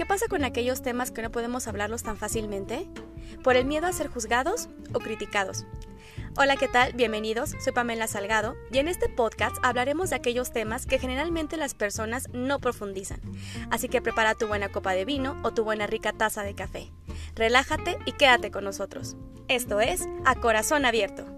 ¿Qué pasa con aquellos temas que no podemos hablarlos tan fácilmente? ¿Por el miedo a ser juzgados o criticados? Hola, ¿qué tal? Bienvenidos, soy Pamela Salgado y en este podcast hablaremos de aquellos temas que generalmente las personas no profundizan. Así que prepara tu buena copa de vino o tu buena rica taza de café. Relájate y quédate con nosotros. Esto es A Corazón Abierto.